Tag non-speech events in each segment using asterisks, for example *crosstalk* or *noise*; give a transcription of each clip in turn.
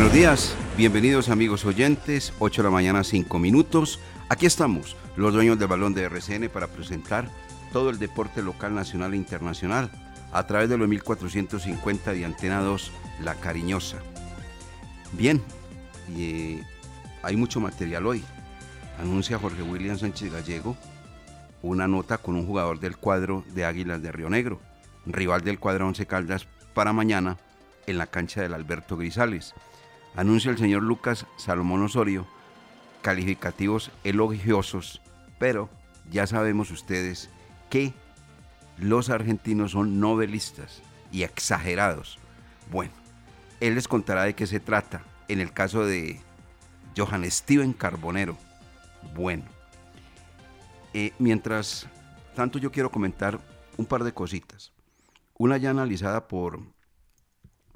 Buenos días, bienvenidos amigos oyentes, 8 de la mañana 5 minutos. Aquí estamos, los dueños del balón de RCN para presentar todo el deporte local, nacional e internacional a través de los 1450 de Antena 2, La Cariñosa. Bien, y, eh, hay mucho material hoy. Anuncia Jorge William Sánchez Gallego una nota con un jugador del cuadro de Águilas de Río Negro, rival del cuadro Once Caldas para mañana en la cancha del Alberto Grisales. Anuncia el señor Lucas Salomón Osorio calificativos elogiosos, pero ya sabemos ustedes que los argentinos son novelistas y exagerados. Bueno, él les contará de qué se trata en el caso de Johan Steven Carbonero. Bueno, eh, mientras tanto yo quiero comentar un par de cositas. Una ya analizada por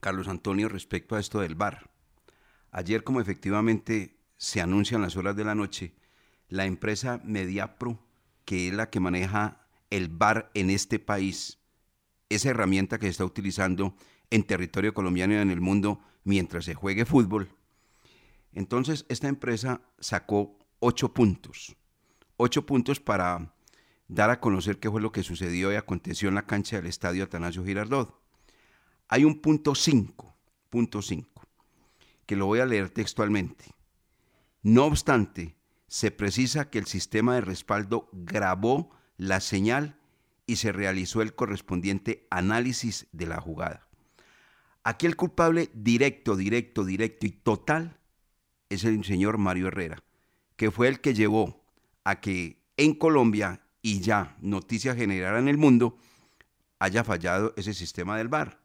Carlos Antonio respecto a esto del bar. Ayer, como efectivamente se anuncia en las horas de la noche, la empresa Mediapro, que es la que maneja el bar en este país, esa herramienta que se está utilizando en territorio colombiano y en el mundo mientras se juegue fútbol. Entonces, esta empresa sacó ocho puntos. Ocho puntos para dar a conocer qué fue lo que sucedió y aconteció en la cancha del estadio Atanasio Girardot. Hay un punto 5, punto 5, que lo voy a leer textualmente. No obstante, se precisa que el sistema de respaldo grabó la señal y se realizó el correspondiente análisis de la jugada. Aquí el culpable directo, directo, directo y total es el señor Mario Herrera, que fue el que llevó a que en Colombia y ya noticia generada en el mundo haya fallado ese sistema del VAR.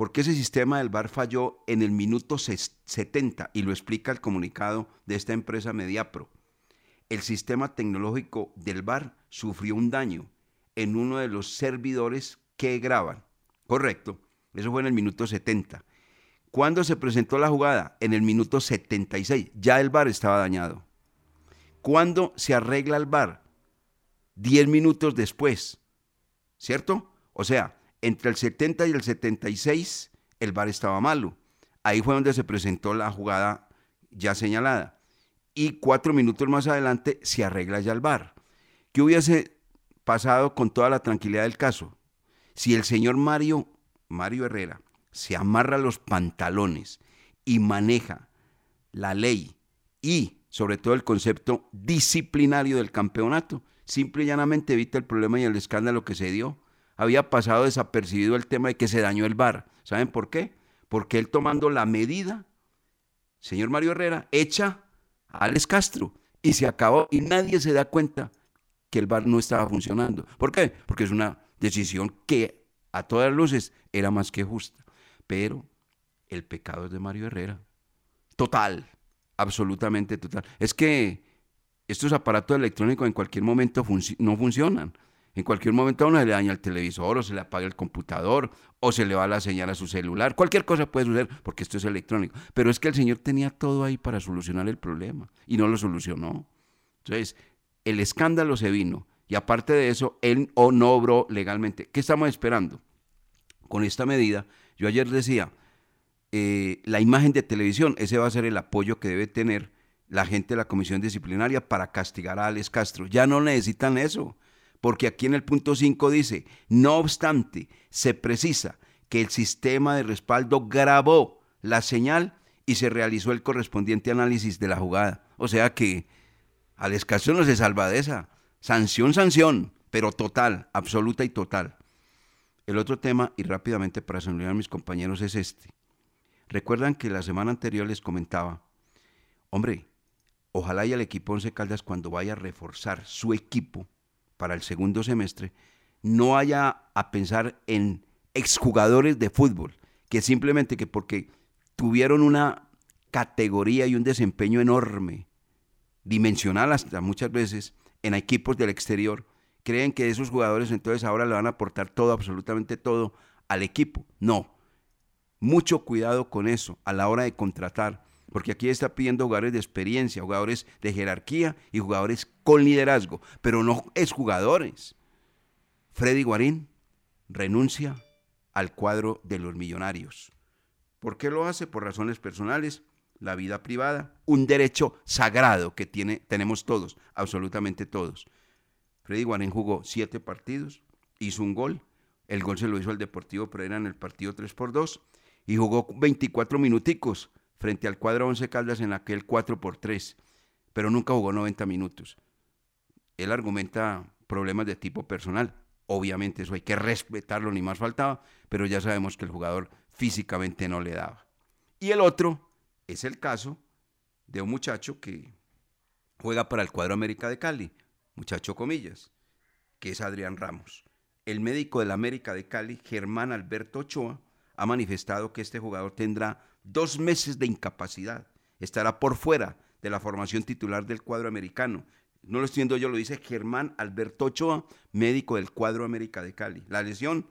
Porque ese sistema del VAR falló en el minuto 70 y lo explica el comunicado de esta empresa Mediapro. El sistema tecnológico del VAR sufrió un daño en uno de los servidores que graban. Correcto, eso fue en el minuto 70. ¿Cuándo se presentó la jugada? En el minuto 76. Ya el VAR estaba dañado. ¿Cuándo se arregla el VAR? Diez minutos después. ¿Cierto? O sea, entre el 70 y el 76 el VAR estaba malo. Ahí fue donde se presentó la jugada ya señalada. Y cuatro minutos más adelante se arregla ya el VAR. ¿Qué hubiese pasado con toda la tranquilidad del caso? Si el señor Mario, Mario Herrera, se amarra los pantalones y maneja la ley y sobre todo el concepto disciplinario del campeonato, simple y llanamente evita el problema y el escándalo que se dio. Había pasado desapercibido el tema de que se dañó el bar. ¿Saben por qué? Porque él tomando la medida, señor Mario Herrera, echa a Alex Castro y se acabó y nadie se da cuenta que el bar no estaba funcionando. ¿Por qué? Porque es una decisión que a todas luces era más que justa. Pero el pecado es de Mario Herrera. Total, absolutamente total. Es que estos aparatos electrónicos en cualquier momento no funcionan. En cualquier momento a uno se le daña el televisor o se le apaga el computador o se le va la señal a su celular. Cualquier cosa puede suceder porque esto es electrónico. Pero es que el Señor tenía todo ahí para solucionar el problema y no lo solucionó. Entonces, el escándalo se vino y aparte de eso, él o no obró legalmente. ¿Qué estamos esperando? Con esta medida, yo ayer decía, eh, la imagen de televisión, ese va a ser el apoyo que debe tener la gente de la comisión disciplinaria para castigar a Alex Castro. Ya no necesitan eso porque aquí en el punto 5 dice, no obstante, se precisa que el sistema de respaldo grabó la señal y se realizó el correspondiente análisis de la jugada. O sea que al escaso no se salva de esa. Sanción, sanción, pero total, absoluta y total. El otro tema, y rápidamente para saludar a mis compañeros, es este. Recuerdan que la semana anterior les comentaba, hombre, ojalá y el equipo Once Caldas cuando vaya a reforzar su equipo, para el segundo semestre, no haya a pensar en exjugadores de fútbol, que simplemente que porque tuvieron una categoría y un desempeño enorme, dimensional hasta muchas veces, en equipos del exterior, creen que esos jugadores entonces ahora le van a aportar todo, absolutamente todo al equipo. No. Mucho cuidado con eso a la hora de contratar porque aquí está pidiendo jugadores de experiencia, jugadores de jerarquía y jugadores con liderazgo, pero no es jugadores. Freddy Guarín renuncia al cuadro de los millonarios. ¿Por qué lo hace? Por razones personales, la vida privada, un derecho sagrado que tiene, tenemos todos, absolutamente todos. Freddy Guarín jugó siete partidos, hizo un gol, el gol se lo hizo al Deportivo Pereira en el partido 3 por 2 y jugó 24 minuticos frente al cuadro 11 Caldas en aquel 4 por 3, pero nunca jugó 90 minutos. Él argumenta problemas de tipo personal. Obviamente eso hay que respetarlo, ni más faltaba, pero ya sabemos que el jugador físicamente no le daba. Y el otro es el caso de un muchacho que juega para el cuadro América de Cali, muchacho comillas, que es Adrián Ramos. El médico del América de Cali, Germán Alberto Ochoa, ha manifestado que este jugador tendrá dos meses de incapacidad. Estará por fuera de la formación titular del cuadro americano. No lo estoy yo, lo dice Germán Alberto Ochoa, médico del cuadro América de Cali. La lesión,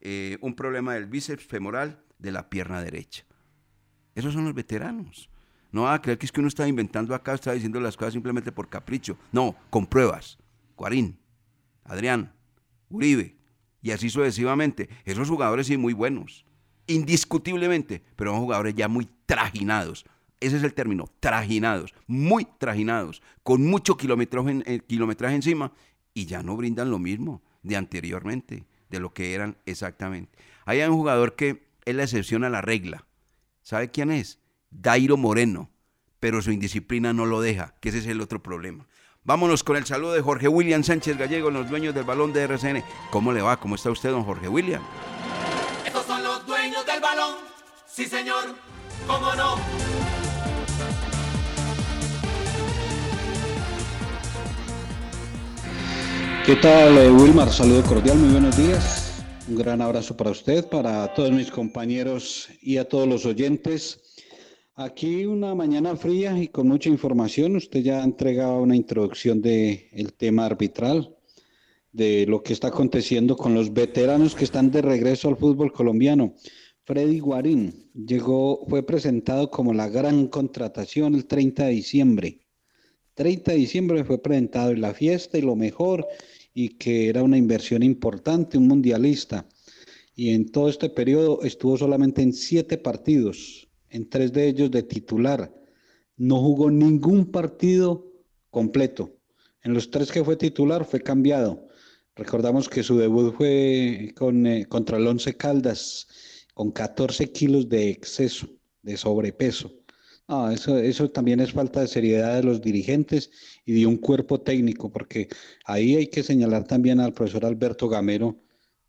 eh, un problema del bíceps femoral de la pierna derecha. Esos son los veteranos. No va a creer que es que uno está inventando acá, está diciendo las cosas simplemente por capricho. No, con pruebas. Cuarín, Adrián, Uribe, y así sucesivamente. Esos jugadores sí muy buenos indiscutiblemente, pero son jugadores ya muy trajinados. Ese es el término, trajinados, muy trajinados, con mucho kilometraje, eh, kilometraje encima y ya no brindan lo mismo de anteriormente, de lo que eran exactamente. Hay un jugador que es la excepción a la regla. ¿Sabe quién es? Dairo Moreno, pero su indisciplina no lo deja, que ese es el otro problema. Vámonos con el saludo de Jorge William Sánchez Gallego, los dueños del balón de RCN. ¿Cómo le va? ¿Cómo está usted, don Jorge William? Sí señor, cómo no. ¿Qué tal, eh, Wilmar? Saludo cordial, muy buenos días. Un gran abrazo para usted, para todos mis compañeros y a todos los oyentes. Aquí una mañana fría y con mucha información. Usted ya ha entregado una introducción del el tema arbitral, de lo que está aconteciendo con los veteranos que están de regreso al fútbol colombiano. Freddy Guarín llegó, fue presentado como la gran contratación el 30 de diciembre. 30 de diciembre fue presentado en la fiesta y lo mejor, y que era una inversión importante, un mundialista. Y en todo este periodo estuvo solamente en siete partidos, en tres de ellos de titular. No jugó ningún partido completo. En los tres que fue titular fue cambiado. Recordamos que su debut fue con, eh, contra el Once Caldas con 14 kilos de exceso, de sobrepeso. No, eso, eso también es falta de seriedad de los dirigentes y de un cuerpo técnico, porque ahí hay que señalar también al profesor Alberto Gamero,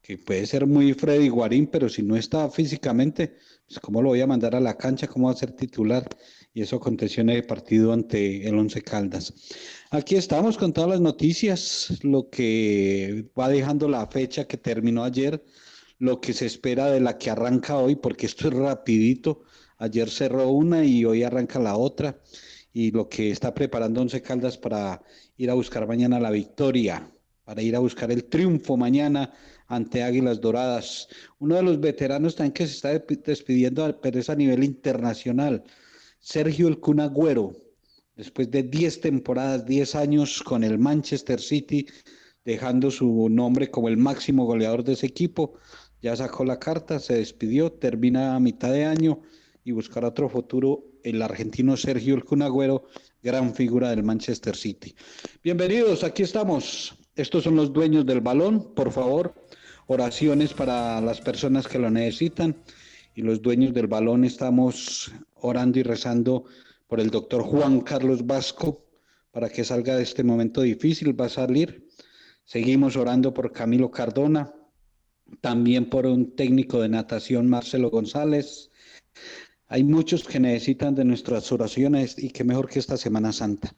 que puede ser muy Freddy Guarín, pero si no está físicamente, pues cómo lo voy a mandar a la cancha, cómo va a ser titular. Y eso aconteció en el partido ante el Once Caldas. Aquí estamos con todas las noticias, lo que va dejando la fecha que terminó ayer lo que se espera de la que arranca hoy, porque esto es rapidito. Ayer cerró una y hoy arranca la otra. Y lo que está preparando Once Caldas para ir a buscar mañana la victoria. para ir a buscar el triunfo mañana ante Águilas Doradas. Uno de los veteranos también que se está despidiendo, pero es a nivel internacional, Sergio El Cunagüero, después de 10 temporadas, 10 años con el Manchester City, dejando su nombre como el máximo goleador de ese equipo, ya sacó la carta, se despidió, termina a mitad de año y buscará otro futuro el argentino Sergio El Cunagüero, gran figura del Manchester City. Bienvenidos, aquí estamos. Estos son los dueños del balón, por favor, oraciones para las personas que lo necesitan. Y los dueños del balón estamos orando y rezando por el doctor Juan Carlos Vasco para que salga de este momento difícil, va a salir. Seguimos orando por Camilo Cardona, también por un técnico de natación, Marcelo González. Hay muchos que necesitan de nuestras oraciones y que mejor que esta Semana Santa.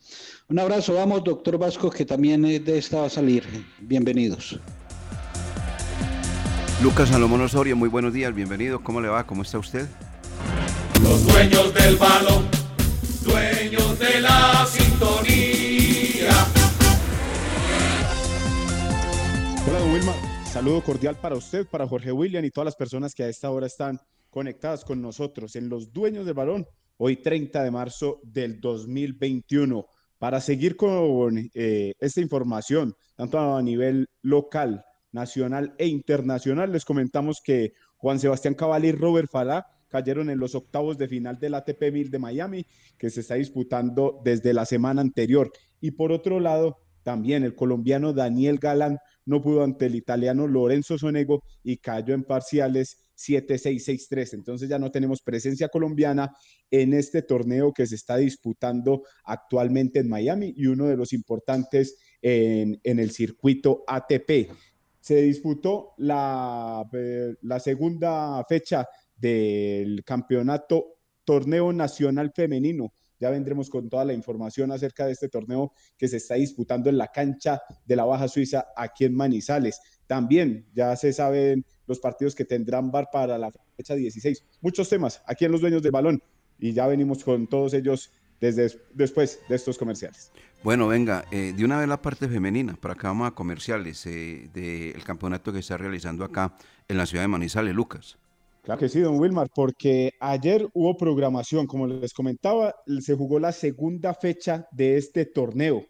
Un abrazo, vamos, doctor Vasco, que también de esta va a salir. Bienvenidos. Lucas Salomón Osorio, muy buenos días, bienvenido. ¿Cómo le va? ¿Cómo está usted? Los dueños del balón, dueños de la sintonía. Saludo cordial para usted, para Jorge William y todas las personas que a esta hora están conectadas con nosotros en Los Dueños del Balón, hoy 30 de marzo del 2021. Para seguir con eh, esta información, tanto a nivel local, nacional e internacional, les comentamos que Juan Sebastián Cabal y Robert Falá cayeron en los octavos de final del ATP 1000 de Miami, que se está disputando desde la semana anterior. Y por otro lado, también el colombiano Daniel Galán no pudo ante el italiano Lorenzo Sonego y cayó en parciales 7-6-6-3. Entonces ya no tenemos presencia colombiana en este torneo que se está disputando actualmente en Miami y uno de los importantes en, el circuito ATP. Se disputó eh, la segunda fecha del campeonato torneo nacional femenino. Ya vendremos con toda la información acerca de este torneo que se está disputando en la cancha de la Baja Suiza aquí en Manizales. También ya se saben los partidos que tendrán VAR para la fecha 16. Muchos temas aquí en los dueños del balón y ya venimos con todos ellos desde después de estos comerciales. Bueno, venga, eh, de una vez la parte femenina, para acá vamos a comerciales eh, del campeonato que está realizando acá en la ciudad de Manizales, Lucas. Claro que sí, don Wilmar, porque ayer hubo programación, como les comentaba, se jugó la segunda fecha de este torneo,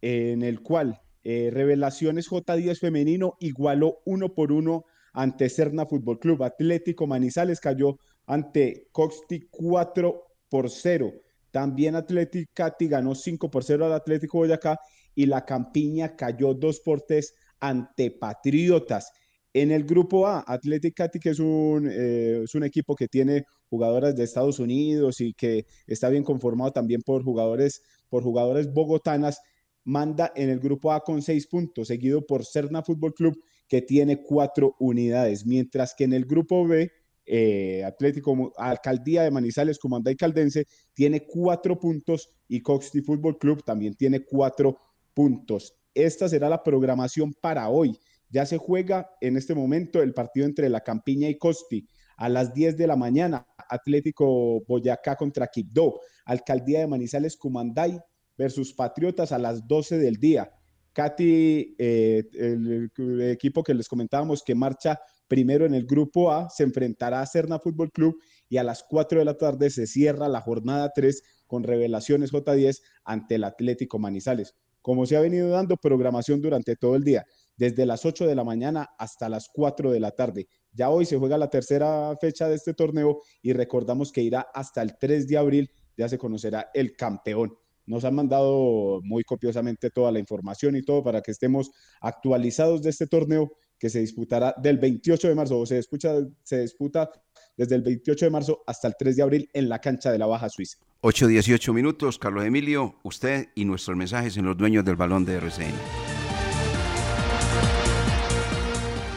en el cual eh, Revelaciones J10 femenino igualó uno por uno ante Cerna Fútbol Club. Atlético Manizales cayó ante Coxti 4 por 0. También Atlético Cati ganó 5 por 0 al Atlético Boyacá y la Campiña cayó 2 por 3 ante Patriotas. En el grupo A, Athletic Cati, que es un, eh, es un equipo que tiene jugadoras de Estados Unidos y que está bien conformado también por jugadores, por jugadores bogotanas, manda en el grupo A con seis puntos, seguido por Cerna Fútbol Club, que tiene cuatro unidades, mientras que en el grupo B, eh, Atlético Alcaldía de Manizales, Comandá y Caldense, tiene cuatro puntos y Coxty Fútbol Club también tiene cuatro puntos. Esta será la programación para hoy. Ya se juega en este momento el partido entre La Campiña y Costi. A las 10 de la mañana, Atlético Boyacá contra Quibdó. Alcaldía de Manizales, Cumanday versus Patriotas a las 12 del día. Katy, eh, el, equipo que les comentábamos que marcha primero en el grupo A, se enfrentará a Cerna Fútbol Club y a las 4 de la tarde se cierra la jornada 3 con revelaciones J10 ante el Atlético Manizales. Como se ha venido dando programación durante todo el día desde las 8 de la mañana hasta las 4 de la tarde. Ya hoy se juega la tercera fecha de este torneo y recordamos que irá hasta el 3 de abril, ya se conocerá el campeón. Nos han mandado muy copiosamente toda la información y todo para que estemos actualizados de este torneo que se disputará del 28 de marzo o se, escucha, se disputa desde el 28 de marzo hasta el 3 de abril en la cancha de la Baja Suiza. 8-18 minutos, Carlos Emilio, usted y nuestros mensajes en los dueños del balón de RCN.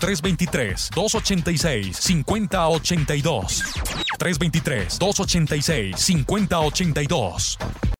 323-286-5082. 323-286-5082.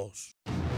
todos.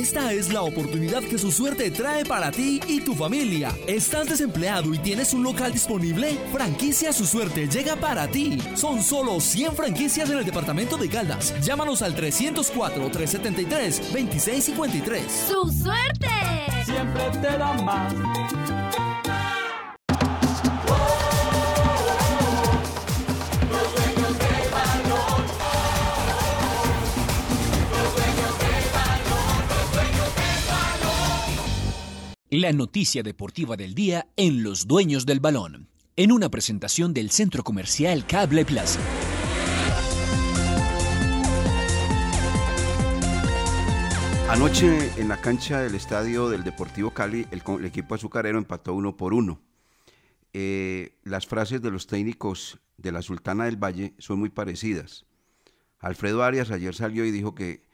Esta es la oportunidad que su suerte trae para ti y tu familia. ¿Estás desempleado y tienes un local disponible? Franquicia Su Suerte llega para ti. Son solo 100 franquicias en el departamento de Caldas. Llámanos al 304-373-2653. ¡Su suerte! Siempre te da más. La noticia deportiva del día en Los Dueños del Balón, en una presentación del Centro Comercial Cable Plaza. Anoche en la cancha del estadio del Deportivo Cali, el, equipo azucarero empató uno por uno. Eh, las frases de los técnicos de la Sultana del Valle son muy parecidas. Alfredo Arias ayer salió y dijo que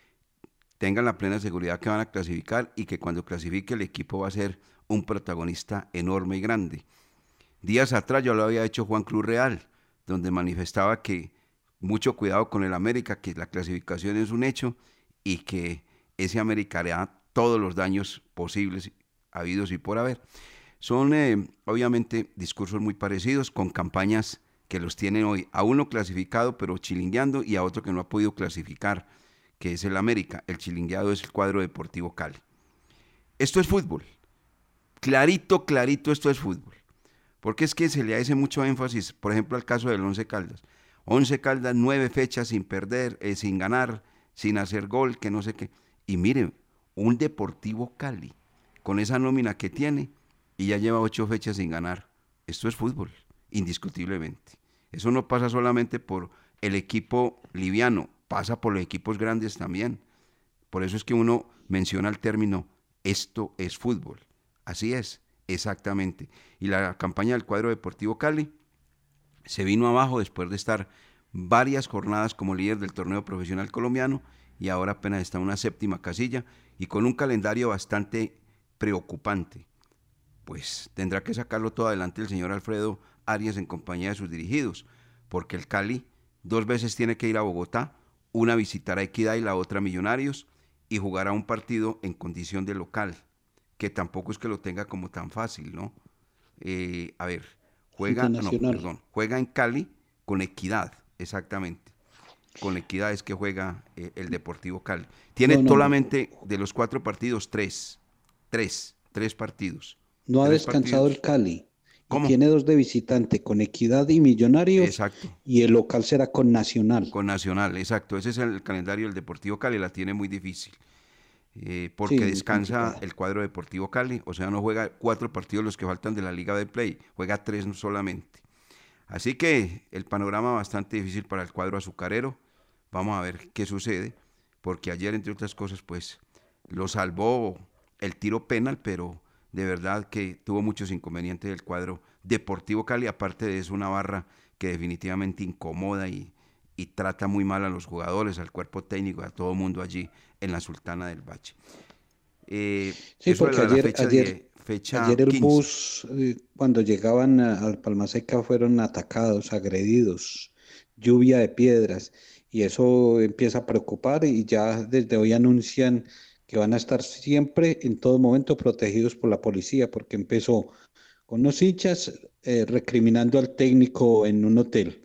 tengan la plena seguridad que van a clasificar y que cuando clasifique el equipo va a ser un protagonista enorme y grande. Días atrás yo lo había hecho Juan Cruz Real, donde manifestaba que mucho cuidado con el América, que la clasificación es un hecho y que ese América hará todos los daños posibles, habidos y por haber. Son eh, obviamente discursos muy parecidos con campañas que los tienen hoy a uno clasificado pero chilingueando y a otro que no ha podido clasificar, que es el América. El chilingueado es el cuadro deportivo Cali. Esto es fútbol. Clarito, clarito, esto es fútbol. Porque es que se le hace mucho énfasis, por ejemplo, al caso del Once Caldas. Once Caldas, nueve fechas sin perder, eh, sin ganar, sin hacer gol, que no sé qué. Y mire, un Deportivo Cali, con esa nómina que tiene, y ya lleva ocho fechas sin ganar. Esto es fútbol, indiscutiblemente. Eso no pasa solamente por el equipo liviano, pasa por los equipos grandes también. Por eso es que uno menciona el término esto es fútbol. Así es, exactamente. Y la campaña del cuadro deportivo Cali se vino abajo después de estar varias jornadas como líder del torneo profesional colombiano y ahora apenas está en una séptima casilla y con un calendario bastante preocupante. Pues tendrá que sacarlo todo adelante el señor Alfredo Arias en compañía de sus dirigidos, porque el Cali dos veces tiene que ir a Bogotá, una visitar a Equidad y la otra Millonarios, y jugará un partido en condición de local, que tampoco es que lo tenga como tan fácil, ¿no? Eh, a ver, juega, no, perdón, juega en Cali con Equidad, exactamente. Con Equidad es que juega eh, el Deportivo Cali. Tiene solamente de los cuatro partidos tres, tres, tres partidos. No ha descansado el Cali. Tiene dos de visitante, con Equidad y Millonarios. Exacto. Y el local será con Nacional. Con Nacional, exacto. Ese es el calendario del Deportivo Cali, la tiene muy difícil. Eh, porque descansa el cuadro Deportivo Cali, o sea, no juega cuatro partidos los que faltan de la Liga de Play, juega tres solamente. Así que el panorama bastante difícil para el cuadro azucarero. Vamos a ver qué sucede, porque ayer, entre otras cosas, pues lo salvó el tiro penal, pero de verdad que tuvo muchos inconvenientes del cuadro Deportivo Cali, aparte de eso una barra que definitivamente incomoda y, trata muy mal a los jugadores, al cuerpo técnico, a todo el mundo allí en la Sultana del Bache. Eh, sí, porque ayer, ayer, el bus, eh, cuando llegaban al Palma Seca, fueron atacados, agredidos, lluvia de piedras, y eso empieza a preocupar y ya desde hoy anuncian que van a estar siempre, en todo momento, protegidos por la policía, porque empezó con los hinchas eh, recriminando al técnico en un hotel.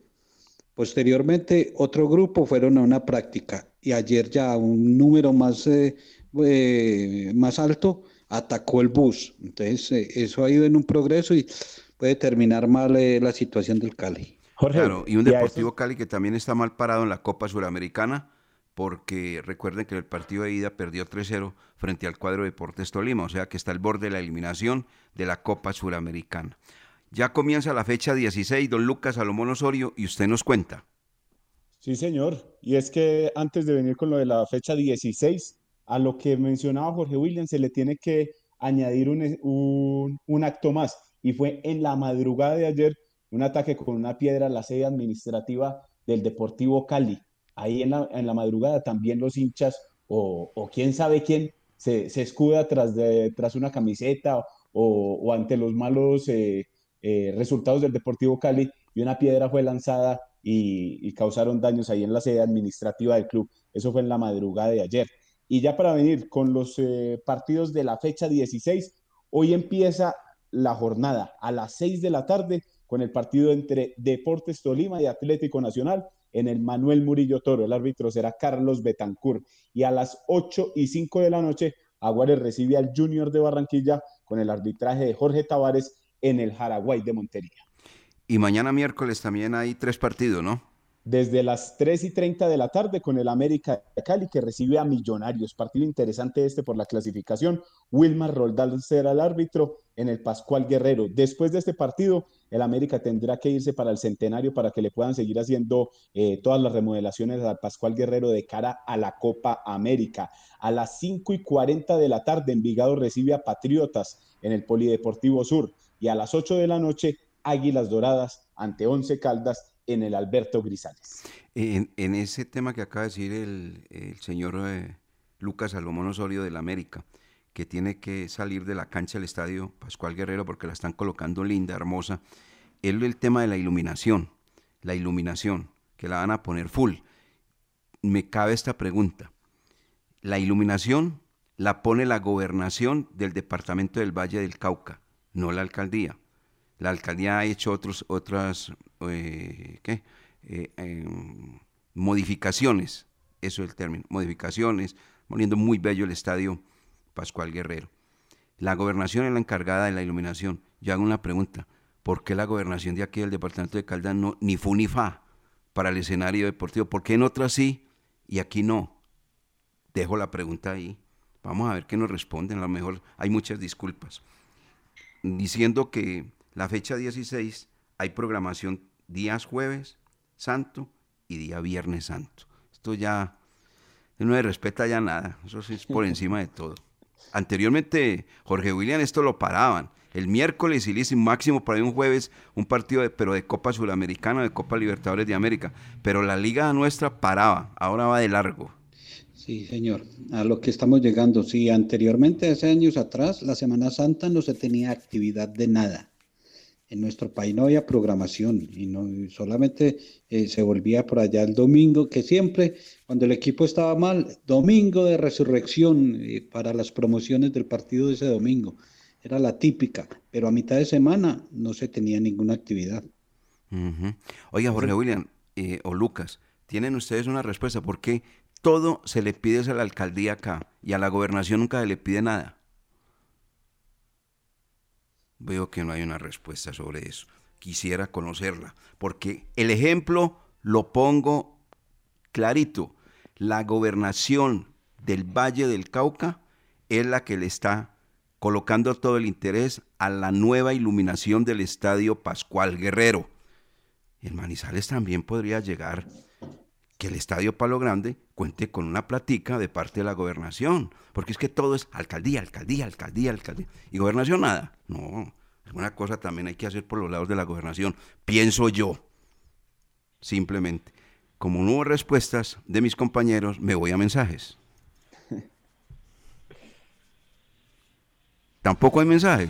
Posteriormente, otro grupo fueron a una práctica y ayer ya un número más, eh, eh, más alto atacó el bus. Entonces, eso ha ido en un progreso y puede terminar mal la situación del Cali. claro, y un Deportivo Cali que también está mal parado en la Copa Suramericana porque recuerden que el partido de ida perdió 3-0 frente al cuadro de Deportes Tolima, o sea que está al borde de la eliminación de la Copa Suramericana. Ya comienza la fecha 16, don Lucas Salomón Osorio, y usted nos cuenta. Sí, señor. Y es que antes de venir con lo de la fecha 16, a lo que mencionaba Jorge Williams, se le tiene que añadir un, un acto más. Y fue en la madrugada de ayer un ataque con una piedra a la sede administrativa del Deportivo Cali ahí en la, en la madrugada también los hinchas o, o quién sabe quién se, se, escuda tras, de, tras una camiseta o, o ante los malos eh, eh, resultados del Deportivo Cali y una piedra fue lanzada y, causaron daños ahí en la sede administrativa del club. Eso fue en la madrugada de ayer. Y ya para venir con los eh, partidos de la fecha 16, hoy empieza la jornada a las 6 de la tarde con el partido entre Deportes Tolima y Atlético Nacional en el Manuel Murillo Toro. El árbitro será Carlos Betancourt. Y a las 8 y 5 de la noche, Aguares recibe al Junior de Barranquilla con el arbitraje de Jorge Tavares en el Jaraguay de Montería. Y mañana miércoles también hay tres partidos, ¿no? Desde las 3 y 30 de la tarde con el América de Cali que recibe a Millonarios. Partido interesante este por la clasificación. Wilmar Roldán será el árbitro en el Pascual Guerrero. Después de este partido, el América tendrá que irse para el centenario para que le puedan seguir haciendo eh, todas las remodelaciones al Pascual Guerrero de cara a la Copa América. A las 5 y 40 de la tarde, Envigado recibe a Patriotas en el Polideportivo Sur. Y a las 8 de la noche, Águilas Doradas ante Once Caldas en el Alberto Grisales. En, ese tema que acaba de decir el, señor eh, Lucas Salomón Osorio del América, que tiene que salir de la cancha del estadio Pascual Guerrero porque la están colocando linda, hermosa, es el tema de la iluminación, la iluminación, que la van a poner full. Me cabe esta pregunta. La iluminación la pone la gobernación del departamento del Valle del Cauca, no la alcaldía. La alcaldía ha hecho otros, otras eh, ¿qué? Eh, em, modificaciones, eso es el término, modificaciones, poniendo muy bello el estadio Pascual Guerrero. La gobernación es la encargada de la iluminación. Yo hago una pregunta, ¿por qué la gobernación de aquí del departamento de Caldas no, ni fu ni fa para el escenario deportivo? ¿Por qué en otras sí y aquí no? Dejo la pregunta ahí. Vamos a ver qué nos responden. A lo mejor hay muchas disculpas. Diciendo que la fecha 16 hay programación días jueves santo y día viernes santo. Esto ya no le respeta ya nada. Eso sí es por *laughs* encima de todo. Anteriormente, Jorge William, esto lo paraban. El miércoles y máximo para un jueves, un partido de, pero de Copa Sudamericana, de Copa Libertadores de América. Pero la liga nuestra paraba, ahora va de largo. Sí, señor, a lo que estamos llegando. Sí, anteriormente, hace años atrás, la Semana Santa no se tenía actividad de nada. En nuestro país no había programación y no solamente eh, se volvía por allá el domingo, que siempre cuando el equipo estaba mal, domingo de resurrección eh, para las promociones del partido de ese domingo. Era la típica, pero a mitad de semana no se tenía ninguna actividad. Oiga, Jorge William eh, o Lucas, ¿tienen ustedes una respuesta? ¿Por qué todo se le pide a la alcaldía acá y a la gobernación nunca se le pide nada? Veo que no hay una respuesta sobre eso. Quisiera conocerla, porque el ejemplo lo pongo clarito. La gobernación del Valle del Cauca es la que le está colocando todo el interés a la nueva iluminación del Estadio Pascual Guerrero. En Manizales también podría llegar que el Estadio Palo Grande cuente con una platica de parte de la gobernación, porque es que todo es alcaldía, alcaldía, alcaldía, alcaldía, y gobernación nada. No, alguna cosa también hay que hacer por los lados de la gobernación, pienso yo. Simplemente, como no hubo respuestas de mis compañeros, me voy a mensajes. *laughs* Tampoco hay mensajes.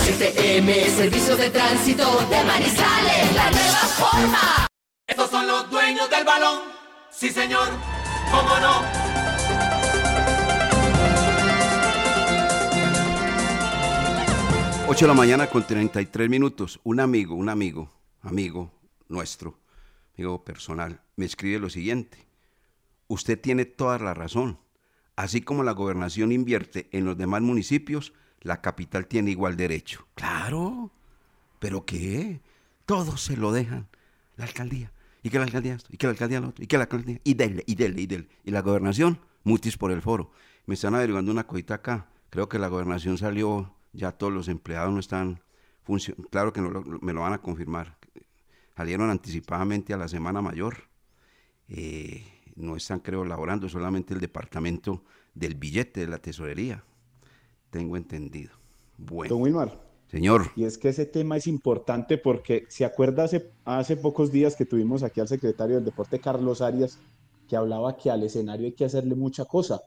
STM, Servicio de Tránsito de Manizales, la nueva forma. Estos son los dueños del balón. Sí, señor, cómo no. Ocho de la mañana con 33 minutos. Un amigo, un amigo, amigo nuestro, amigo personal, me escribe lo siguiente. Usted tiene toda la razón. Así como la gobernación invierte en los demás municipios, la capital tiene igual derecho. Claro, pero ¿qué? Todo se lo dejan la alcaldía. Y que la alcaldía esto, y que la alcaldía lo otro, y que la alcaldía, y dele, y dele, y dele. Y la gobernación, mutis por el foro. Me están averiguando una cosita acá. Creo que la gobernación salió, ya todos los empleados no están funcionando. Claro que me lo van a confirmar. Salieron anticipadamente a la semana mayor. Eh, no están, creo, laborando, solamente el departamento del billete de la tesorería. Tengo entendido. Bueno. Don Wilmar. Señor. Y es que ese tema es importante porque se acuerda hace, hace pocos días que tuvimos aquí al secretario del deporte, Carlos Arias, que hablaba que al escenario hay que hacerle mucha cosa.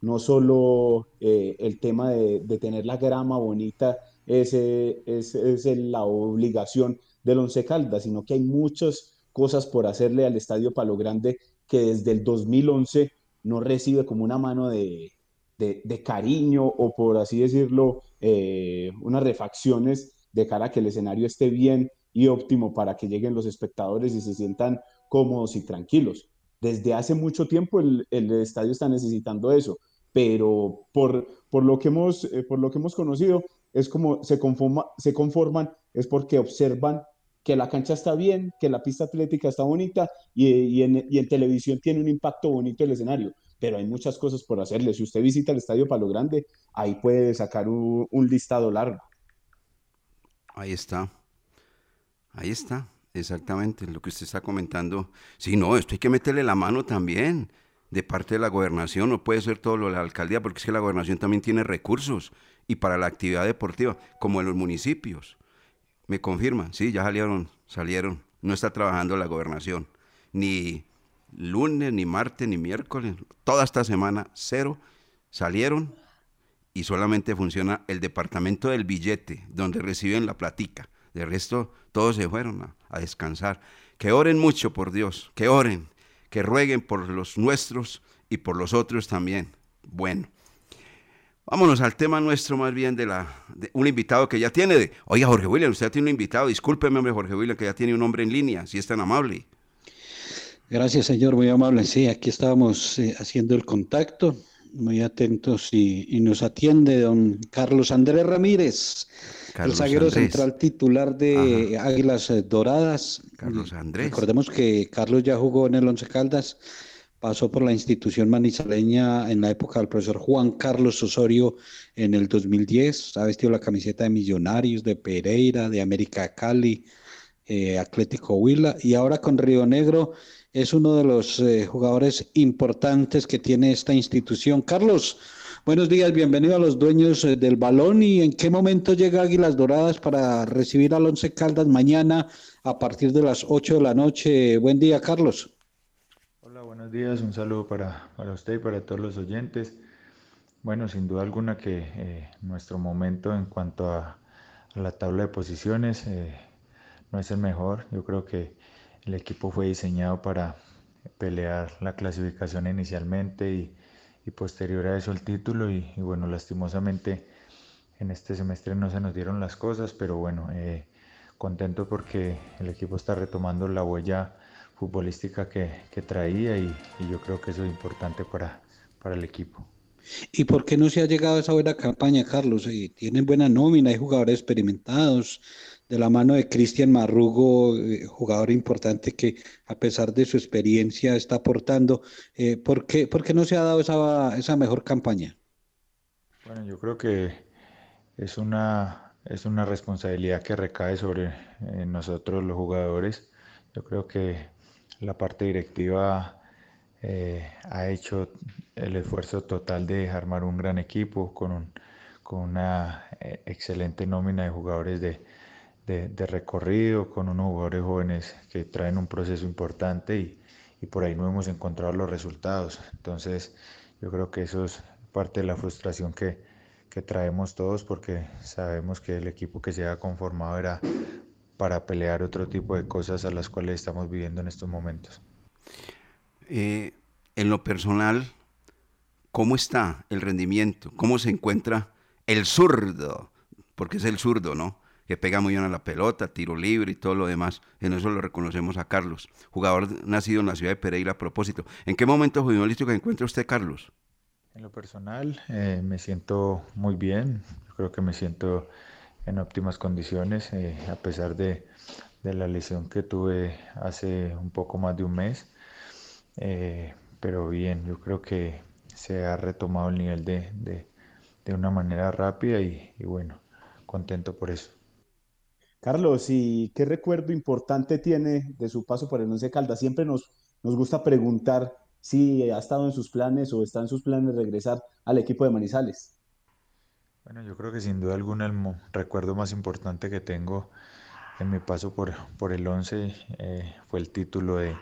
No solo eh, el tema de, tener la grama bonita es, es, es la obligación del Once Caldas, sino que hay muchas cosas por hacerle al Estadio Palo Grande que desde el 2011 no recibe como una mano de, de, cariño o por así decirlo, eh, unas refacciones de cara a que el escenario esté bien y óptimo para que lleguen los espectadores y se sientan cómodos y tranquilos. Desde hace mucho tiempo el, estadio está necesitando eso, pero por, por, lo, que hemos, eh, por lo que hemos conocido es como se, conforma, se conforman, es porque observan que la cancha está bien, que la pista atlética está bonita y, en, y en televisión tiene un impacto bonito el escenario pero hay muchas cosas por hacerle. Si usted visita el Estadio Palo Grande, ahí puede sacar un, listado largo. Ahí está. Ahí está, exactamente lo que usted está comentando. Sí, no, esto hay que meterle la mano también de parte de la gobernación, no puede ser todo lo de la alcaldía, porque es que la gobernación también tiene recursos y para la actividad deportiva, como en los municipios. Me confirman, sí, ya salieron, salieron. No está trabajando la gobernación, ni lunes, ni martes, ni miércoles, toda esta semana, cero, salieron y solamente funciona el departamento del billete, donde reciben la platica. De resto, todos se fueron a, descansar. Que oren mucho por Dios, que oren, que rueguen por los nuestros y por los otros también. Bueno, vámonos al tema nuestro más bien de, la, de un invitado que ya tiene. De, Oiga, Jorge William, usted tiene un invitado, discúlpeme, hombre, Jorge William, que ya tiene un hombre en línea, si es tan amable. Gracias, señor, muy amable. Sí, aquí estábamos eh, haciendo el contacto, muy atentos y, nos atiende don Carlos Andrés Ramírez, el zaguero central titular de Águilas eh, Doradas. Carlos Andrés. Recordemos que Carlos ya jugó en el Once Caldas, pasó por la institución manizaleña en la época del profesor Juan Carlos Osorio en el 2010, ha vestido la camiseta de Millonarios, de Pereira, de América Cali, eh, Atlético Huila y ahora con Río Negro es uno de los eh, jugadores importantes que tiene esta institución. Carlos, buenos días, bienvenido a los dueños eh, del balón y en qué momento llega Águilas Doradas para recibir al Once Caldas mañana a partir de las 8 de la noche. Buen día, Carlos. Hola, buenos días, un saludo para, para usted y para todos los oyentes. Bueno, sin duda alguna que eh, nuestro momento en cuanto a, la tabla de posiciones no es el mejor. Yo creo que el equipo fue diseñado para pelear la clasificación inicialmente y, posterior a eso el título y, bueno, lastimosamente en este semestre no se nos dieron las cosas, pero bueno, eh, contento porque el equipo está retomando la huella futbolística que, traía y, yo creo que eso es importante para, para el equipo. ¿Y por qué no se ha llegado a esa buena campaña, Carlos? Eh, tienen buena nómina, hay jugadores experimentados, de la mano de Cristian Marrugo, eh, jugador importante que a pesar de su experiencia está aportando. Eh, ¿por, qué, no se ha dado esa, esa mejor campaña? Bueno, yo creo que es una, es una responsabilidad que recae sobre eh, nosotros los jugadores. Yo creo que la parte directiva ha hecho el esfuerzo total de armar un gran equipo con, con una excelente nómina de jugadores de, de, recorrido con unos jugadores jóvenes que traen un proceso importante y, por ahí no hemos encontrado los resultados. Entonces yo creo que eso es parte de la frustración que, que traemos todos porque sabemos que el equipo que se ha conformado era para pelear otro tipo de cosas a las cuales estamos viviendo en estos momentos. Eh, en lo personal, ¿cómo está el rendimiento? ¿Cómo se encuentra el zurdo? Porque es el zurdo, ¿no? Que pega muy bien a la pelota, tiro libre y todo lo demás. En eso lo reconocemos a Carlos, jugador nacido en la ciudad de Pereira a propósito. ¿En qué momento futbolístico encuentra usted, Carlos? En lo personal, eh, me siento muy bien. Yo creo que me siento en óptimas condiciones, eh, a pesar de, de la lesión que tuve hace un poco más de un mes. Eh, pero bien, yo creo que se ha retomado el nivel de, de, de una manera rápida y, y, bueno, contento por eso. Carlos, ¿y qué recuerdo importante tiene de su paso por el Once Caldas? Siempre nos, nos gusta preguntar si ha estado en sus planes o está en sus planes regresar al equipo de Manizales. Bueno, yo creo que sin duda alguna el recuerdo más importante que tengo en mi paso por, por el 11 eh, fue el título de,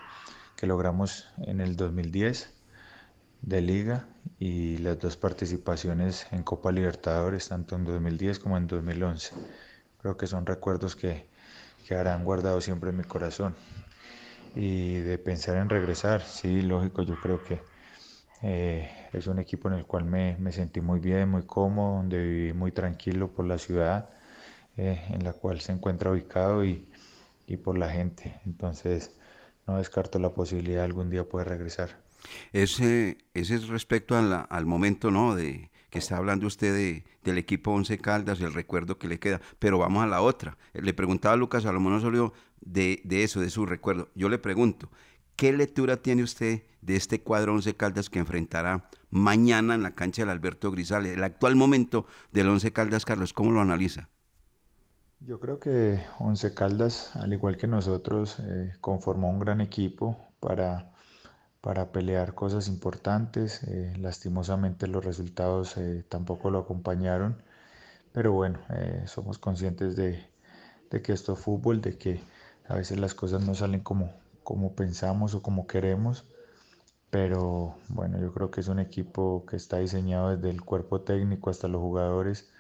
que logramos en el 2010 de liga y las dos participaciones en Copa Libertadores, tanto en 2010 como en 2011. Creo que son recuerdos que quedarán guardados siempre en mi corazón. Y de pensar en regresar, sí, lógico, yo creo que eh, es un equipo en el cual me, me, sentí muy bien, muy cómodo, donde viví muy tranquilo por la ciudad eh, en la cual se encuentra ubicado y, y, por la gente. Entonces, no descarto la posibilidad de algún día poder regresar. Ese, ese es respecto a la, al momento, ¿no? De que está hablando usted de, del equipo Once Caldas, el recuerdo que le queda. Pero vamos a la otra. Le preguntaba a Lucas Salomón Osorio de, de eso, de su recuerdo. Yo le pregunto, ¿qué lectura tiene usted de este cuadro Once Caldas que enfrentará mañana en la cancha del Alberto Grisales? El actual momento del Once Caldas, Carlos, ¿cómo lo analiza? Yo creo que Once Caldas, al igual que nosotros, eh, conformó un gran equipo para, para pelear cosas importantes. Eh, lastimosamente los resultados eh, tampoco lo acompañaron, pero bueno, eh, somos conscientes de, que esto es fútbol, de que a veces las cosas no salen como, pensamos o como queremos. Pero bueno, yo creo que es un equipo que está diseñado desde el cuerpo técnico hasta los jugadores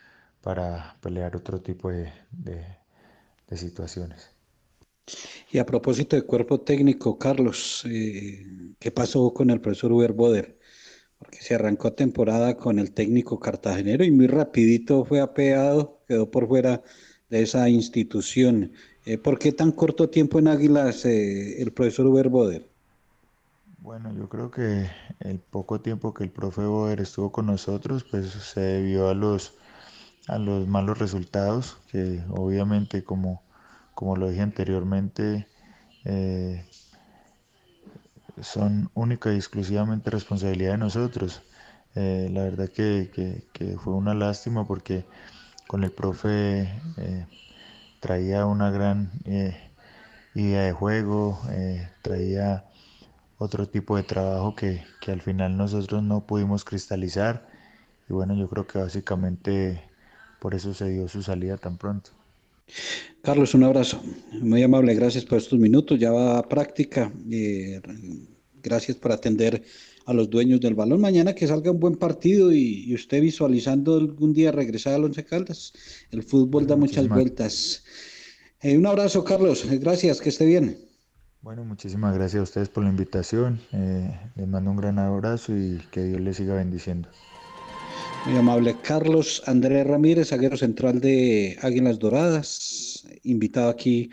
para pelear otro tipo de, de situaciones. Y a propósito de cuerpo técnico, Carlos, eh, ¿qué pasó con el profesor Uber Boder? Porque se arrancó temporada con el técnico cartagenero y muy rapidito fue apeado, quedó por fuera de esa institución. Eh, ¿Por qué tan corto tiempo en Águilas eh, el profesor Uber Boder? Bueno, yo creo que el poco tiempo que el profe Boder estuvo con nosotros, pues se debió a los, a los malos resultados, que obviamente como como lo dije anteriormente, eh, son única y exclusivamente responsabilidad de nosotros. Eh, la verdad que, fue una lástima porque con el profe eh, traía una gran idea de juego, traía otro tipo de trabajo que al final nosotros no pudimos cristalizar y bueno, yo creo que básicamente por eso se dio su salida tan pronto. Carlos, un abrazo. Muy amable, gracias por estos minutos. Ya va a práctica. Eh, gracias por atender a los dueños del balón. Mañana que salga un buen partido y, y usted visualizando algún día regresar al Once Caldas. El fútbol da muchas vueltas. Eh, un abrazo, Carlos. Gracias, que esté bien. Bueno, muchísimas gracias a ustedes por la invitación. Eh, les mando un gran abrazo y que Dios les siga bendiciendo. Muy amable. Carlos Andrés Ramírez, zaguero central de Águilas Doradas, invitado aquí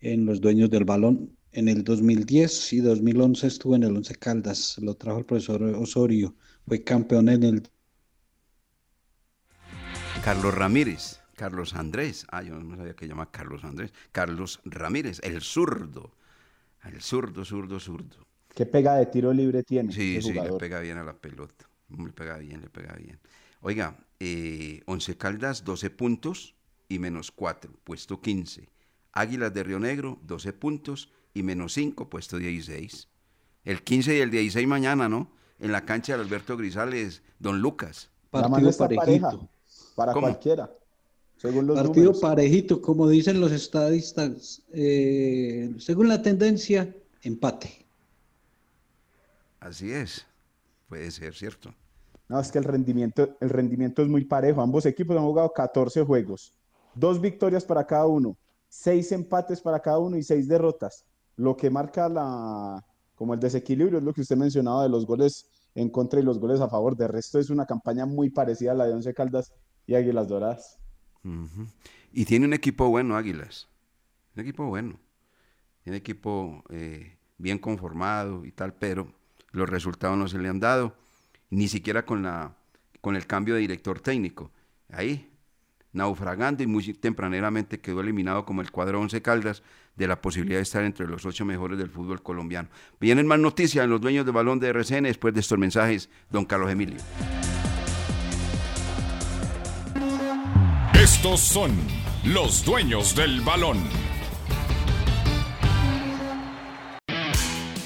en Los Dueños del Balón. En el 2010 y 2011 estuvo en el Once Caldas, lo trajo el profesor Osorio, fue campeón en el... Carlos Ramírez, Carlos Andrés, ah, yo no sabía que llama Carlos Andrés, Carlos Ramírez, el zurdo, el zurdo, zurdo, zurdo. ¿Qué pega de tiro libre tiene? Sí, sí, le pega bien a la pelota. Le pega bien, le pega bien. Oiga, eh, Once Caldas 12 puntos y menos 4, puesto 15. Águilas de Río Negro 12 puntos y menos 5, puesto 16. El 15 y el 16 mañana, ¿no? En la cancha de Alberto Grisales, Don Lucas. Está pareja para ¿Cómo? cualquiera. Según los Partido números. parejito, como dicen los estadistas. Eh, según la tendencia, empate. Así es. Puede ser, ¿cierto? No, es que el rendimiento, el rendimiento es muy parejo. Ambos equipos han jugado 14 juegos. Dos victorias para cada uno, seis empates para cada uno y seis derrotas. Lo que marca la, como el desequilibrio es lo que usted mencionaba de los goles en contra y los goles a favor. De resto es una campaña muy parecida a la de Once Caldas y Águilas Doradas. Y tiene un equipo bueno, Águilas. Un equipo bueno. Tiene equipo eh, bien conformado y tal, pero los resultados no se le han dado, ni siquiera con, la, con el cambio de director técnico. Ahí, naufragando y muy tempraneramente quedó eliminado como el cuadro Once Caldas de la posibilidad de estar entre los ocho mejores del fútbol colombiano. Vienen más noticias en los dueños del balón de RCN después de estos mensajes, don Carlos Emilio. Estos son los dueños del balón.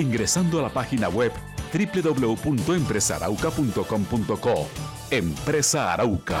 ingresando a la página web www.empresarauca.com.co. Empresa Arauca.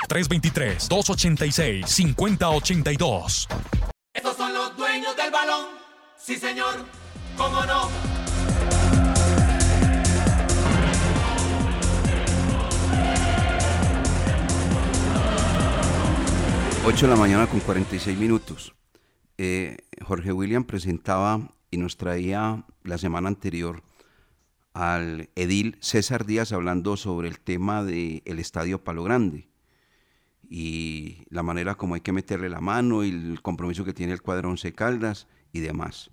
323-286-5082. Estos son los dueños del balón. Sí, señor. ¿Cómo no? Ocho de la mañana con 46 minutos. Eh, Jorge William presentaba y nos traía la semana anterior al edil César Díaz hablando sobre el tema del Estadio Palo Grande y la manera como hay que meterle la mano y el compromiso que tiene el cuadro Once Caldas y demás.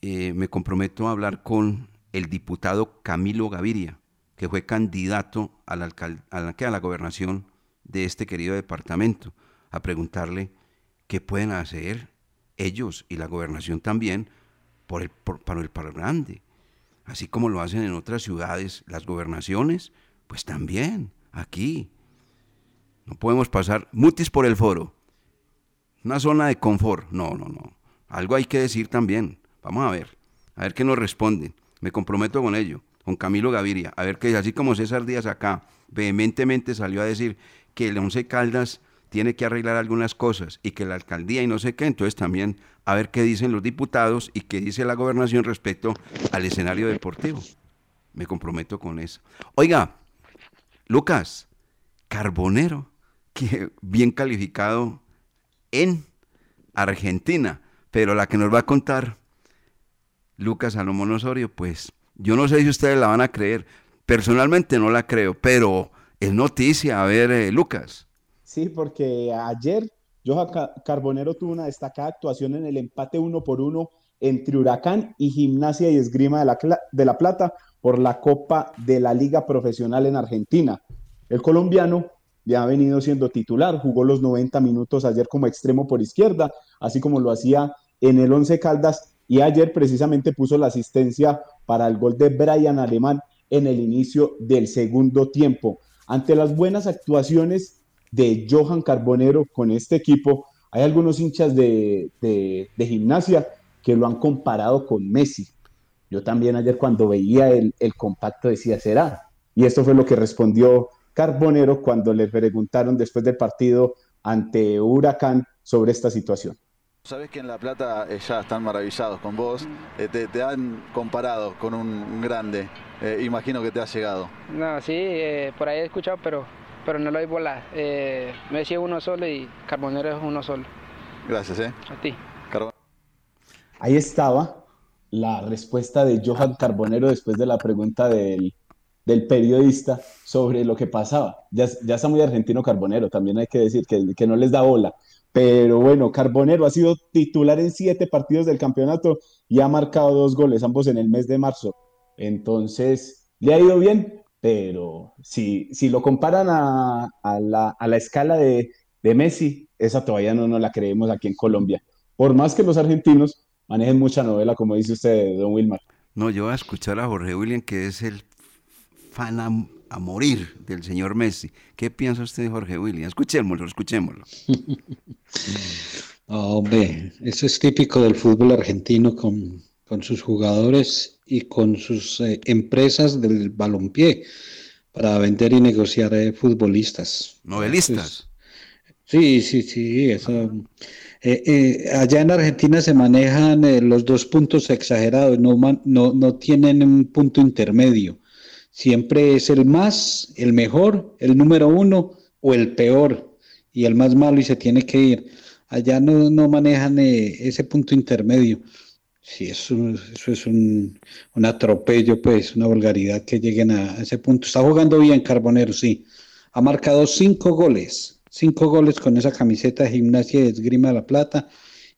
Eh, me comprometo a hablar con el diputado Camilo Gaviria, que fue candidato a la, a a la gobernación de este querido departamento, a preguntarle qué pueden hacer ellos y la gobernación también por el, para el Palo Grande así como lo hacen en otras ciudades, las gobernaciones, pues también aquí. No podemos pasar mutis por el foro. Una zona de confort. No, no, no. Algo hay que decir también. Vamos a ver. A ver qué nos responden. Me comprometo con ello. Con Camilo Gaviria. A ver qué así como César Díaz acá vehementemente salió a decir que el Once Caldas tiene que arreglar algunas cosas y que la alcaldía y no sé qué, entonces también a ver qué dicen los diputados y qué dice la gobernación respecto al escenario deportivo. Me comprometo con eso. Oiga, Lucas, Carbonero, que bien calificado en Argentina, pero la que nos va a contar Lucas Salomón Osorio, pues yo no sé si ustedes la van a creer. Personalmente no la creo, pero es noticia. A ver, eh, Lucas. Sí, porque ayer Johan Carbonero tuvo una destacada actuación en el empate uno por uno entre Huracán y Gimnasia y Esgrima de la, de la Plata por la Copa de la Liga Profesional en Argentina. El colombiano ya ha venido siendo titular, jugó los 90 minutos ayer como extremo por izquierda, así como lo hacía en el Once Caldas y ayer precisamente puso la asistencia para el gol de Brian Alemán en el inicio del segundo tiempo. Ante las buenas actuaciones de Johan Carbonero con este equipo, hay algunos hinchas de, gimnasia que lo han comparado con Messi. Yo también ayer cuando veía el, el compacto decía, ¿será? Y esto fue lo que respondió Carbonero cuando le preguntaron después del partido ante Huracán sobre esta situación. Sabes que en La Plata eh, ya están maravillados con vos, eh, te, han comparado con un, grande, eh, imagino que te ha llegado. No, sí, por ahí he escuchado, pero, pero no lo he volado. me decía uno solo y Carbonero es uno solo. Gracias, ¿eh? A ti. Ahí estaba la respuesta de Johan Carbonero después de la pregunta del, del periodista sobre lo que pasaba. Ya, ya, está muy argentino Carbonero, también hay que decir que, que no les da bola. Pero bueno, Carbonero ha sido titular en siete partidos del campeonato y ha marcado dos goles, ambos en el mes de marzo. Entonces, le ha ido bien, pero si, si lo comparan a, la, escala de, Messi, esa todavía no nos la creemos aquí en Colombia. Por más que los argentinos manejen mucha novela, como dice usted, don Wilmar. No, yo voy a escuchar a Jorge William, que es el fan a morir del señor Messi. ¿Qué piensa usted, Jorge William? Escuchémoslo, escuchémoslo. *laughs* hombre, eso es típico del fútbol argentino con, sus jugadores y con sus eh, empresas del balompié para vender y negociar eh, futbolistas. Novelistas. sí, sí, sí. Eh, allá en Argentina se manejan los dos puntos exagerados, no, no, no tienen un punto intermedio Siempre es el más, el mejor, el número uno o el peor y el más malo y se tiene que ir. Allá no, no manejan eh, ese punto intermedio. Sí, eso, es un, un, atropello, pues, una vulgaridad que lleguen a, ese punto. Está jugando bien Carbonero, sí. Ha marcado cinco goles, cinco goles con esa camiseta de gimnasia de esgrima de la plata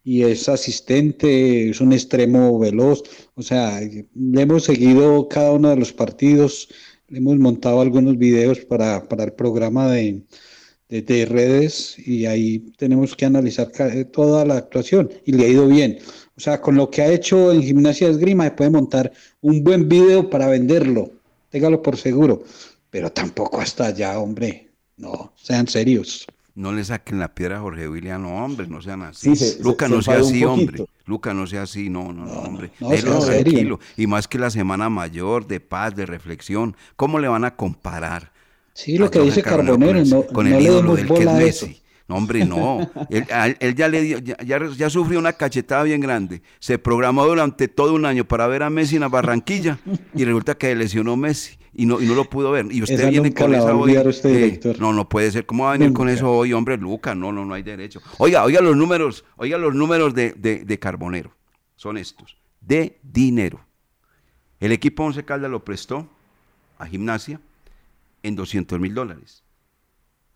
y es asistente, es un extremo veloz, o sea, le hemos seguido cada uno de los partidos, le hemos montado algunos videos para, el programa de, de, redes y ahí tenemos que analizar toda la actuación y le ha ido bien. O sea, con lo que ha hecho en gimnasia de esgrima se puede montar un buen video para venderlo, téngalo por seguro, pero tampoco hasta allá, hombre, no, sean serios. No le saquen la piedra a Jorge William, no, hombre, no sean así. Luca, no sea así, hombre. Luca, no sea así, no, no, no, hombre. tranquilo. Y más que la semana mayor de paz, de reflexión, ¿cómo le van a comparar? Sí, lo que dice Carbonero, no, con el ídolo del que es Messi. No, hombre, no. él, ya le dio, ya, ya, sufrió una cachetada bien grande. Se programó durante todo un año para ver a Messi en la Barranquilla y resulta que lesionó Messi y no, y no lo pudo ver. Y usted viene con esa hoy. Eh, no, no puede ser. ¿Cómo va a venir con eso hoy, hombre, Luca? No, no, no hay derecho. Oiga, oiga los números, oiga los números de, de, Carbonero. Son estos. De dinero. El equipo Once Caldas lo prestó a Gimnasia en 200 mil dólares.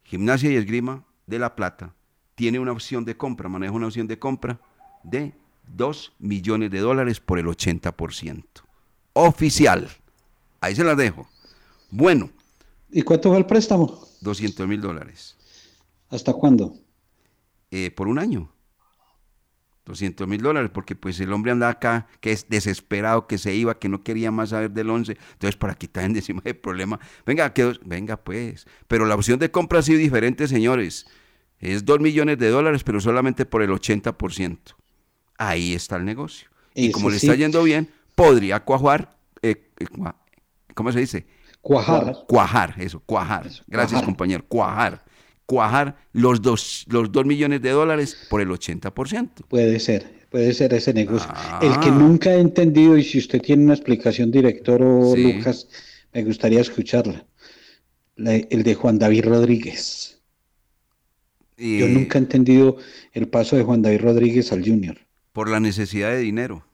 Gimnasia y Esgrima de La Plata tiene una opción de compra, maneja una opción de compra de 2 millones de dólares por el 80%. Oficial. Ahí se las dejo. Bueno. ¿Y cuánto fue el préstamo? 200 mil dólares. ¿Hasta cuándo? Eh, por un año. 200 mil dólares, porque pues el hombre anda acá, que es desesperado, que se iba, que no quería más saber del 11, entonces para quitar en encima el problema, venga, que, venga pues, pero la opción de compra ha sido diferente, señores, es 2 millones de dólares, pero solamente por el 80%. Ahí está el negocio. Y, como le está yendo bien, podría cuajar, eh, eh, ¿cómo se dice? Cuajar. Cuajar, eso, cuajar. Gracias, compañero. Cuajar. Cuajar los dos, los dos millones de dólares por el 80%. Puede ser, puede ser ese negocio. El que ah. nunca he entendido, y si usted tiene una explicación, director o Lucas, me gustaría escucharla. el de Juan David Rodríguez. Yo nunca he entendido el paso de Juan David Rodríguez al Junior. Por la necesidad de dinero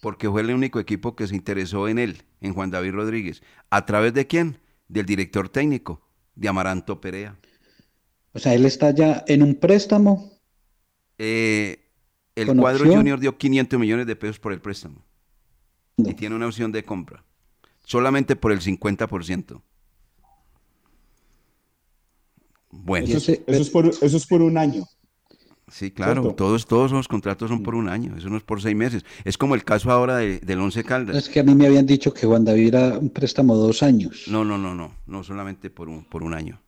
porque fue el único equipo que se interesó en él, en Juan David Rodríguez. ¿A través de quién? Del director técnico, de Amaranto Perea. O sea, él está ya en un préstamo. Eh, el cuadro junior dio 500 millones de pesos por el préstamo. Y tiene una opción de compra. Solamente por el 50%. Bueno. Eso es, por, eso es por un año. Sí, claro, todos, todos los contratos son por un año, eso no es por seis meses. Es como el caso ahora del Once Caldas. Es que a mí me habían dicho que Juan David era un préstamo de dos años. No, no, no, no, no solamente por un, por un año.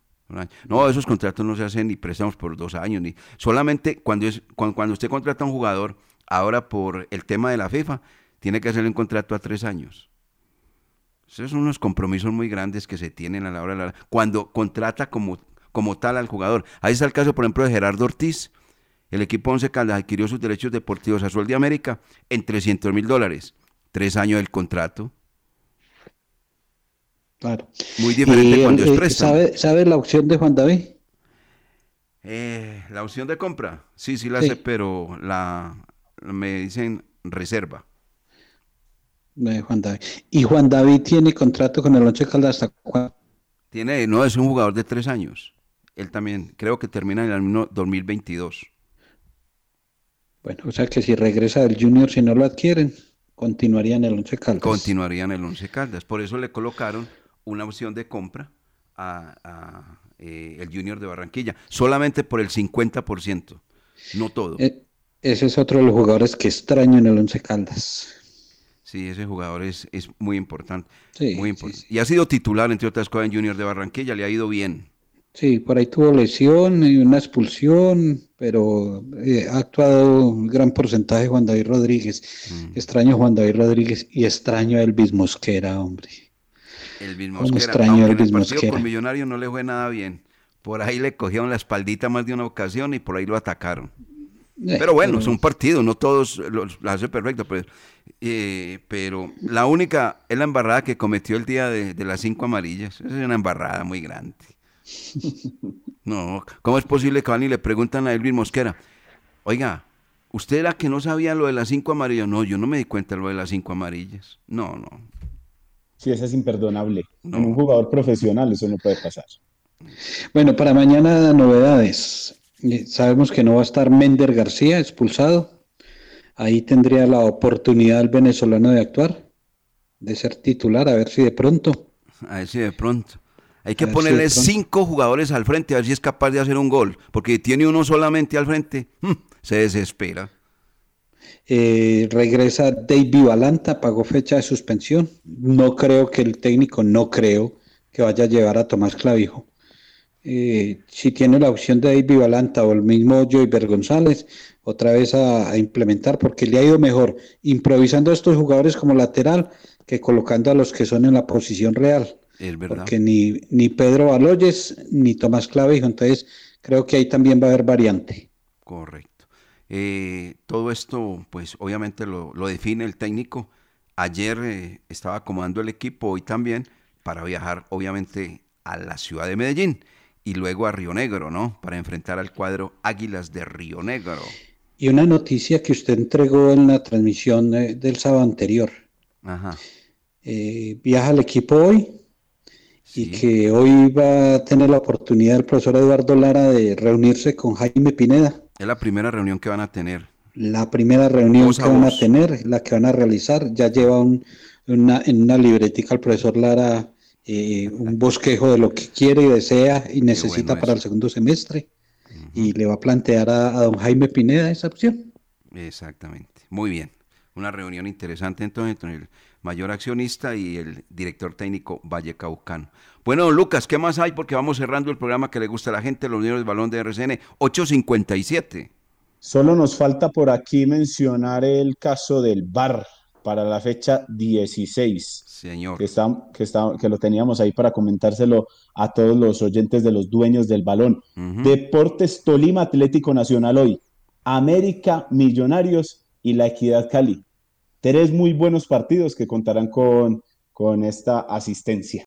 No, esos contratos no se hacen ni préstamos por dos años, ni solamente cuando, es, cuando, usted contrata a un jugador, ahora por el tema de la FIFA, tiene que hacerle un contrato a tres años. Esos son unos compromisos muy grandes que se tienen a la hora de la... Cuando contrata como, como tal al jugador. Ahí está el caso, por ejemplo, de Gerardo Ortiz el equipo Once Caldas adquirió sus derechos deportivos a Sol de América en 300 mil dólares. Tres años del contrato. Claro. Muy diferente Y, cuando es eh, préstamo. ¿sabe, ¿Sabe la opción de Juan David? Eh, la opción de compra, sí, sí la Sí. sé, pero la me dicen reserva. de Juan David. Y Juan David tiene contrato con el Once Caldas hasta cuándo? Tiene, no, es un jugador de tres años. Él también, creo que termina en el año 2022. Bueno, o sea que si regresa del Junior, si no lo adquieren, continuaría en el Once Caldas. Continuaría en el Once Caldas. Por eso le colocaron una opción de compra a, a, eh, el Junior de Barranquilla, solamente por el 50%, no todo. Eh, ese es otro de los jugadores que extraño en el Once Caldas. Sí, ese jugador es, es muy importante. Sí, muy importante. Y ha sido titular, entre otras cosas, en Junior de Barranquilla, le ha ido bien. Sí, por ahí tuvo lesión y una expulsión, pero eh, ha actuado un gran porcentaje Juan David Rodríguez. Mm. Extraño Juan David Rodríguez y extraño a Elvis Mosquera, hombre. El mismo ¿Cómo Mosquera, extraño a en el Elvis partido Mosquera? con Millonario no le fue nada bien. Por ahí le cogieron la espaldita más de una ocasión y por ahí lo atacaron. Eh, Pero bueno, pero- es un partido, no todos lo, lo hace perfecto, pues, eh, pero la única es la embarrada que cometió el día de, de las cinco amarillas. Esa es una embarrada muy grande. *laughs* No, ¿cómo es posible que van y le preguntan a Elvin Mosquera, oiga, ¿usted era que no sabía lo de las cinco amarillas? No, yo no me di cuenta de lo de las cinco amarillas. No, no. Sí, eso es imperdonable. En un jugador profesional eso no puede pasar. Bueno, para mañana novedades. Sabemos que no va a estar Mender García expulsado. Ahí tendría la oportunidad el venezolano de actuar, de ser titular, a ver si de pronto. A ver si de pronto. Hay que si ponerle cinco jugadores al frente, a ver si es capaz de hacer un gol. Porque tiene uno solamente al frente, mm, se desespera. Eh, regresa David Valanta, pagó fecha de suspensión. No creo que el técnico, no creo que vaya a llevar a Tomás Clavijo. Eh, si tiene la opción de David Valanta o el mismo Joyver González, otra vez a, a implementar, porque le ha ido mejor improvisando a estos jugadores como lateral que colocando a los que son en la posición real. Es verdad. Porque ni, ni Pedro Baloyes ni Tomás Clavijo, entonces creo que ahí también va a haber variante. Correcto. Eh, todo esto, pues obviamente lo, lo define el técnico. Ayer eh, estaba acomodando el equipo, hoy también, para viajar obviamente a la ciudad de Medellín y luego a Río Negro, ¿no? Para enfrentar al cuadro Águilas de Río Negro. Y una noticia que usted entregó en la transmisión eh, del sábado anterior. Ajá. Eh, viaja el equipo hoy y que hoy va a tener la oportunidad el profesor Eduardo Lara de reunirse con Jaime Pineda. Es la primera reunión que van a tener. La primera reunión a que van a tener, la que van a realizar, ya lleva un- una, en una libretica el profesor Lara eh, un bosquejo de lo que quiere y desea y necesita bueno para el segundo semestre. Y le va a plantear a, a don Jaime Pineda esa opción. Exactamente. Muy bien. Una reunión interesante entonces entre el mayor accionista y el director técnico Valle Caucano. Bueno, don Lucas, ¿qué más hay? Porque vamos cerrando el programa que le gusta a la gente, los unidos del balón de RCN, 857. Solo nos falta por aquí mencionar el caso del VAR para la fecha 16. Señor. Que, está, que, está, que lo teníamos ahí para comentárselo a todos los oyentes de los dueños del balón. Deportes Tolima Atlético Nacional hoy. América Millonarios y la Equidad Cali. Tres muy buenos partidos que contarán con, con esta asistencia.